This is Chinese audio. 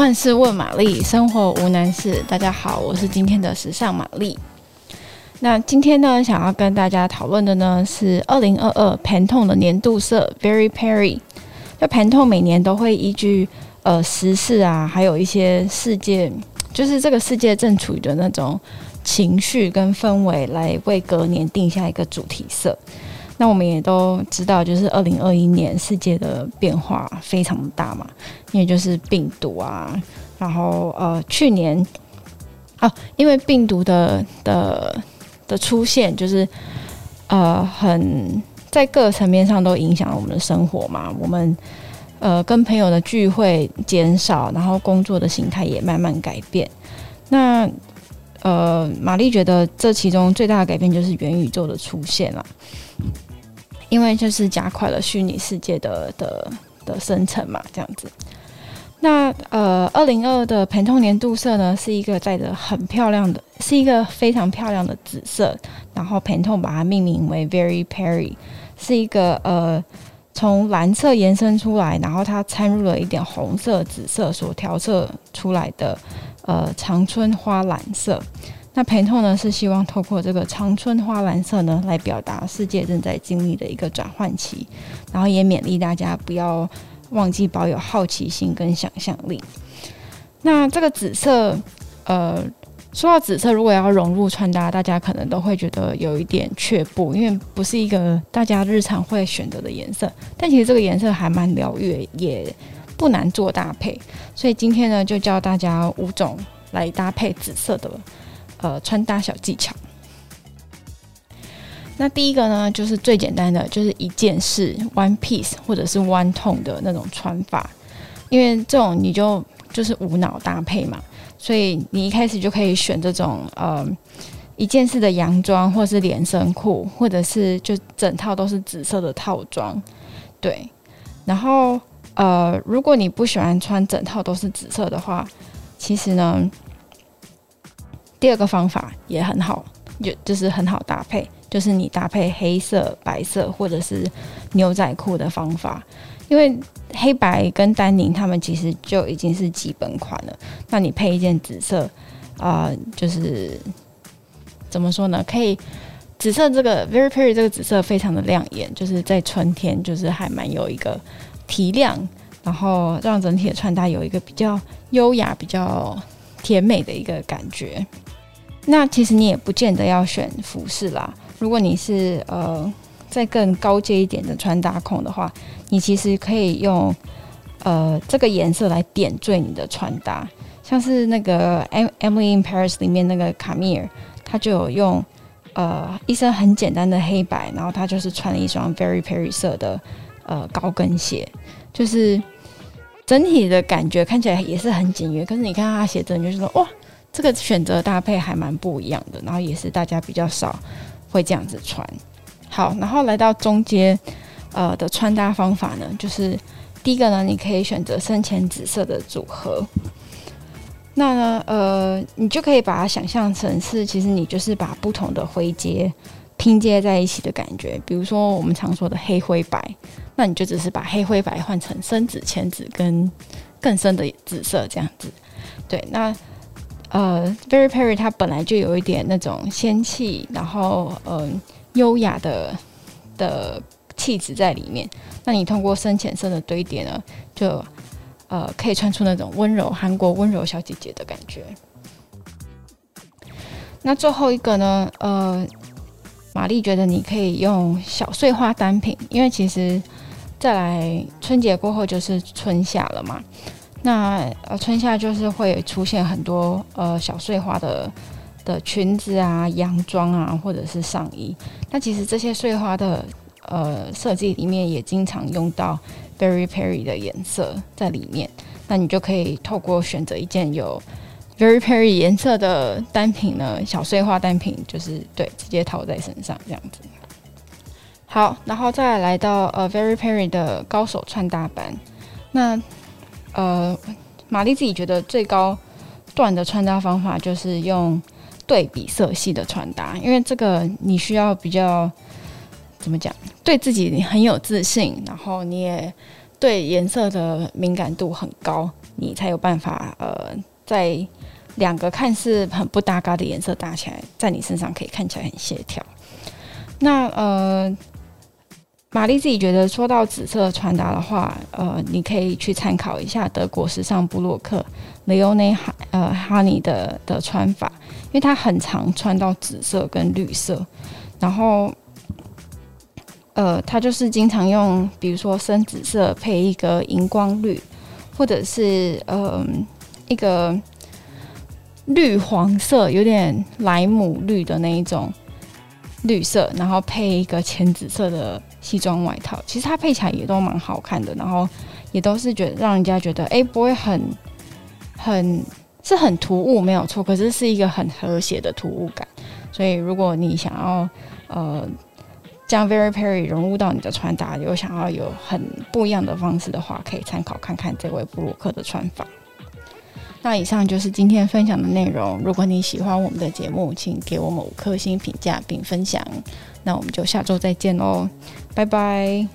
万事问玛丽，生活无难事。大家好，我是今天的时尚玛丽。那今天呢，想要跟大家讨论的呢是二零二二盘通的年度色 Very Perry。就盘通每年都会依据呃时事啊，还有一些世界，就是这个世界正处于的那种情绪跟氛围，来为隔年定下一个主题色。那我们也都知道，就是二零二一年世界的变化非常大嘛，因为就是病毒啊，然后呃去年啊，因为病毒的的的出现，就是呃很在各个层面上都影响了我们的生活嘛，我们呃跟朋友的聚会减少，然后工作的形态也慢慢改变。那呃，玛丽觉得这其中最大的改变就是元宇宙的出现了。因为就是加快了虚拟世界的的的生成嘛，这样子。那呃，二零二的 Pantone 年度色呢，是一个带着很漂亮的，是一个非常漂亮的紫色。然后 Pantone 把它命名为 Very Perry，是一个呃从蓝色延伸出来，然后它掺入了一点红色、紫色所调色出来的呃长春花蓝色。那 Pantone 呢，是希望透过这个长春花蓝色呢，来表达世界正在经历的一个转换期，然后也勉励大家不要忘记保有好奇心跟想象力。那这个紫色，呃，说到紫色，如果要融入穿搭，大家可能都会觉得有一点却步，因为不是一个大家日常会选择的颜色。但其实这个颜色还蛮疗愈，也不难做搭配。所以今天呢，就教大家五种来搭配紫色的。呃，穿搭小技巧。那第一个呢，就是最简单的，就是一件式 （one piece） 或者是 one tone 的那种穿法，因为这种你就就是无脑搭配嘛，所以你一开始就可以选这种呃一件式的洋装，或者是连身裤，或者是就整套都是紫色的套装。对，然后呃，如果你不喜欢穿整套都是紫色的话，其实呢。第二个方法也很好，就就是很好搭配，就是你搭配黑色、白色或者是牛仔裤的方法，因为黑白跟丹宁他们其实就已经是基本款了。那你配一件紫色，啊、就是怎么说呢？可以紫色这个 Very Perry 这个紫色非常的亮眼，就是在春天就是还蛮有一个提亮，然后让整体的穿搭有一个比较优雅、比较甜美的一个感觉。那其实你也不见得要选服饰啦。如果你是呃再更高阶一点的穿搭控的话，你其实可以用呃这个颜色来点缀你的穿搭。像是那个《Emily in Paris》里面那个卡米尔，他就有用呃一身很简单的黑白，然后他就是穿了一双 Very Perry 色的呃高跟鞋，就是整体的感觉看起来也是很简约。可是你看他鞋子，你就说哇。这个选择搭配还蛮不一样的，然后也是大家比较少会这样子穿。好，然后来到中阶，呃的穿搭方法呢，就是第一个呢，你可以选择深浅紫色的组合。那呢，呃，你就可以把它想象成是，其实你就是把不同的灰阶拼接在一起的感觉。比如说我们常说的黑灰白，那你就只是把黑灰白换成深紫、浅紫跟更深的紫色这样子。对，那。呃，Very Perry 它本来就有一点那种仙气，然后嗯，优雅的的气质在里面。那你通过深浅色的堆叠呢，就呃可以穿出那种温柔韩国温柔小姐姐的感觉。那最后一个呢，呃，玛丽觉得你可以用小碎花单品，因为其实再来春节过后就是春夏了嘛。那呃，春夏就是会出现很多呃小碎花的的裙子啊、洋装啊，或者是上衣。那其实这些碎花的呃设计里面也经常用到 Very Perry 的颜色在里面。那你就可以透过选择一件有 Very Perry 颜色的单品呢，小碎花单品，就是对，直接套在身上这样子。好，然后再来到呃 Very Perry 的高手穿搭版，那。呃，玛丽自己觉得最高段的穿搭方法就是用对比色系的穿搭，因为这个你需要比较怎么讲，对自己很有自信，然后你也对颜色的敏感度很高，你才有办法呃，在两个看似很不搭嘎的颜色搭起来，在你身上可以看起来很协调。那呃。玛丽自己觉得，说到紫色穿搭的话，呃，你可以去参考一下德国时尚布洛克 Leone 呃 Hani 的的穿法，因为他很常穿到紫色跟绿色，然后，呃，他就是经常用，比如说深紫色配一个荧光绿，或者是呃一个绿黄色，有点莱姆绿的那一种绿色，然后配一个浅紫色的。西装外套其实它配起来也都蛮好看的，然后也都是觉得让人家觉得哎、欸、不会很很是很突兀没有错，可是是一个很和谐的突兀感。所以如果你想要呃将 Very Perry 融入到你的穿搭，有想要有很不一样的方式的话，可以参考看看这位布鲁克的穿法。那以上就是今天分享的内容。如果你喜欢我们的节目，请给我们五颗星评价并分享。那我们就下周再见喽，拜拜。